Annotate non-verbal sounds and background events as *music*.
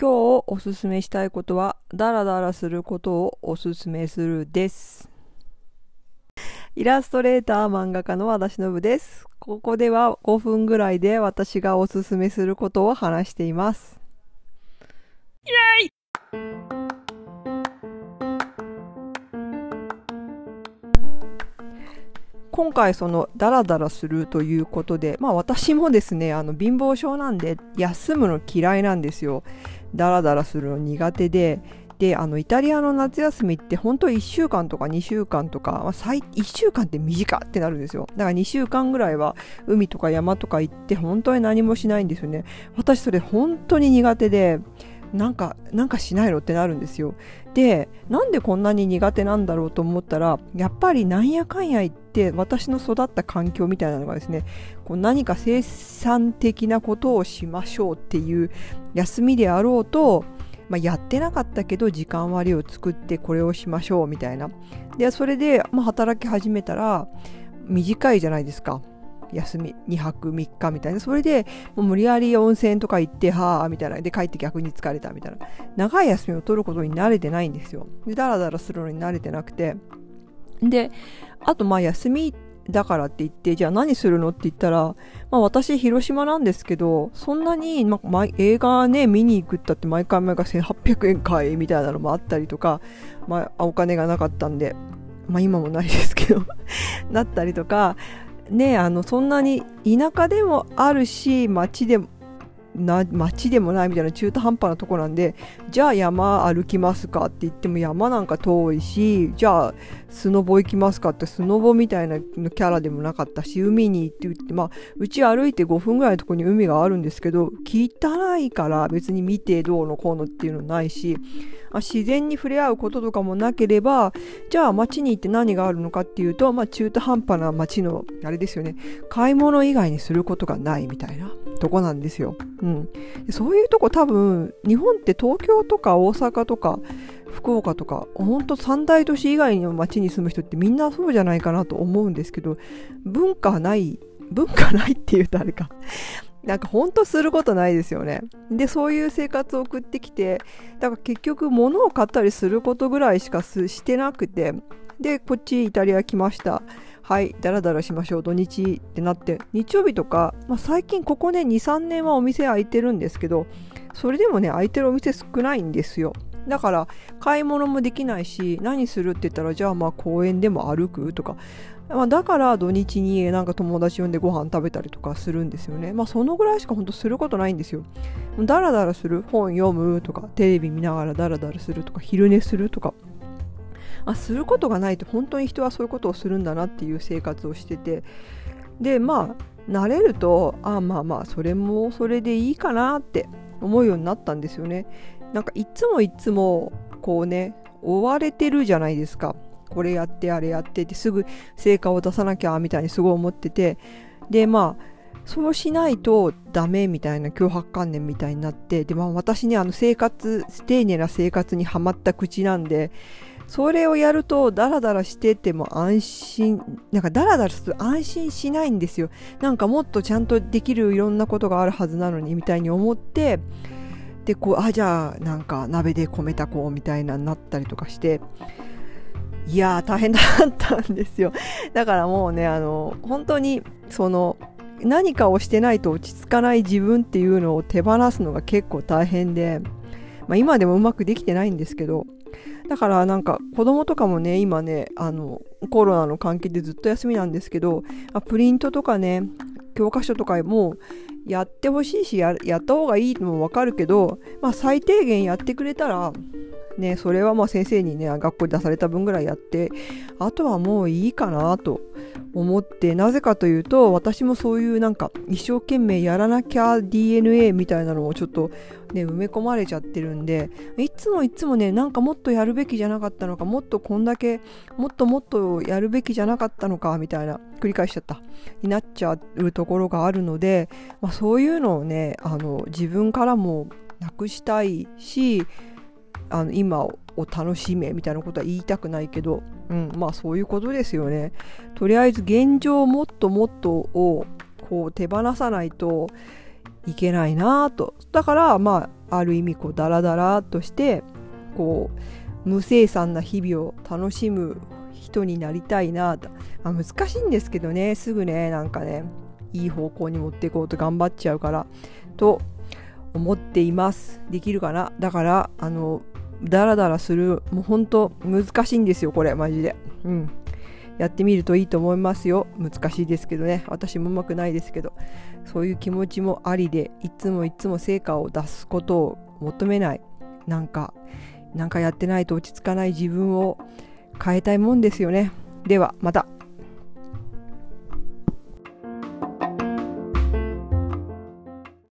今日おすすめしたいことは、ダラダラすることをおすすめするです。イラストレーター漫画家の和田忍です。ここでは5分ぐらいで私がおすすめすることを話しています。イエイ今回そのダラダラするということで、まあ私もですね、あの貧乏症なんで休むの嫌いなんですよ。ダラダラするの苦手で、で、あのイタリアの夏休みって本当1週間とか2週間とか、まあ、1週間って短ってなるんですよ。だから2週間ぐらいは海とか山とか行って本当に何もしないんですよね。私それ本当に苦手で、なんか、なんかしないのってなるんですよ。で、なんでこんなに苦手なんだろうと思ったら、やっぱりなんやかんや言って私の育った環境みたいなのがですね、こう何か生産的なことをしましょうっていう休みであろうと、まあ、やってなかったけど時間割を作ってこれをしましょうみたいな。で、それで、まあ、働き始めたら短いじゃないですか。休み2泊3日みたいな。それでもう無理やり温泉とか行ってはあみたいな。で帰って逆に疲れたみたいな。長い休みを取ることに慣れてないんですよ。でダラダラするのに慣れてなくて。であとまあ休みだからって言って、じゃあ何するのって言ったら、まあ私広島なんですけど、そんなに、まあ、映画ね、見に行くったって毎回毎回1800円かいみたいなのもあったりとか、まあお金がなかったんで、まあ今もないですけど *laughs* なったりとか、ねあのそんなに田舎でもあるし町でもな町でもないみたいな中途半端なとこなんでじゃあ山歩きますかって言っても山なんか遠いしじゃあスノボ行きますかってスノボみたいなキャラでもなかったし海に行って言ってまあうち歩いて5分ぐらいのとこに海があるんですけど汚いから別に見てどうのこうのっていうのないし自然に触れ合うこととかもなければじゃあ街に行って何があるのかっていうと、まあ、中途半端な街のあれですよね買い物以外にすることがないみたいな。とこなんですよ。うん、そういうとこ多分日本って東京とか大阪とか福岡とか本当三大都市以外の町に住む人ってみんなそうじゃないかなと思うんですけど文化ない文化ないっていうとあれか *laughs* なんか本当することないですよね。で、そういう生活を送ってきて、だから結局物を買ったりすることぐらいしかしてなくて、で、こっちイタリア来ました。はい、だらだらしましょう、土日ってなって、日曜日とか、まあ、最近ここね、2、3年はお店開いてるんですけど、それでもね、開いてるお店少ないんですよ。だから、買い物もできないし、何するって言ったら、じゃあまあ公園でも歩くとか、まあ、だから土日になんか友達呼んでご飯食べたりとかするんですよね。まあそのぐらいしか本当することないんですよ。ダラダラする、本読むとか、テレビ見ながらダラダラするとか、昼寝するとか、あすることがないと本当に人はそういうことをするんだなっていう生活をしてて。でまあ慣れるとあまあまあそれもそれでいいかなって思うようになったんですよね。なんかいつもいつもこうね追われてるじゃないですか。これやってあれやってってすぐ成果を出さなきゃみたいにすごい思ってて。でまあそうしないとダメみたいな脅迫観念みたいになって。で、まあ、私にあの生活丁寧な生活にはまった口なんでそれをやるとダラダラしてても安心なんかダラダラすると安心しないんですよ。なんかもっとちゃんとできるいろんなことがあるはずなのにみたいに思ってでこうあじゃあなんか鍋で米炊こうみたいなになったりとかして。いやー大変だったんですよ。だからもうねあの本当にその何かをしてないと落ち着かない自分っていうのを手放すのが結構大変で、まあ、今でもうまくできてないんですけどだからなんか子供とかもね今ねあのコロナの関係でずっと休みなんですけどあプリントとかね教科書とかもやってほしいしやった方がいいのもわかるけど、まあ、最低限やってくれたらね、それはまあ先生にね、学校で出された分ぐらいやって、あとはもういいかなと思って、なぜかというと、私もそういうなんか一生懸命やらなきゃ DNA みたいなのをちょっとね、埋め込まれちゃってるんで、いつもいつもね、なんかもっとやるべきじゃなかったのか、もっとこんだけ、もっともっとやるべきじゃなかったのか、みたいな、繰り返しちゃった、になっちゃうところがあるので、まあ、そういうのをね、あの、自分からもなくしたいし、あの今を楽しめみたいなことは言いたくないけど、うん、まあそういうことですよね。とりあえず現状もっともっとをこう手放さないといけないなと。だからまあある意味こうダラダラとしてこう無生産な日々を楽しむ人になりたいなと。あ難しいんですけどねすぐねなんかねいい方向に持っていこうと頑張っちゃうから。と思っています。できるかな？だからあのダラダラするもうほんと難しいんですよこれマジで。うん。やってみるといいと思いますよ。難しいですけどね。私もうまくないですけど。そういう気持ちもありでいつもいつも成果を出すことを求めない。なんかなんかやってないと落ち着かない自分を変えたいもんですよね。ではまた。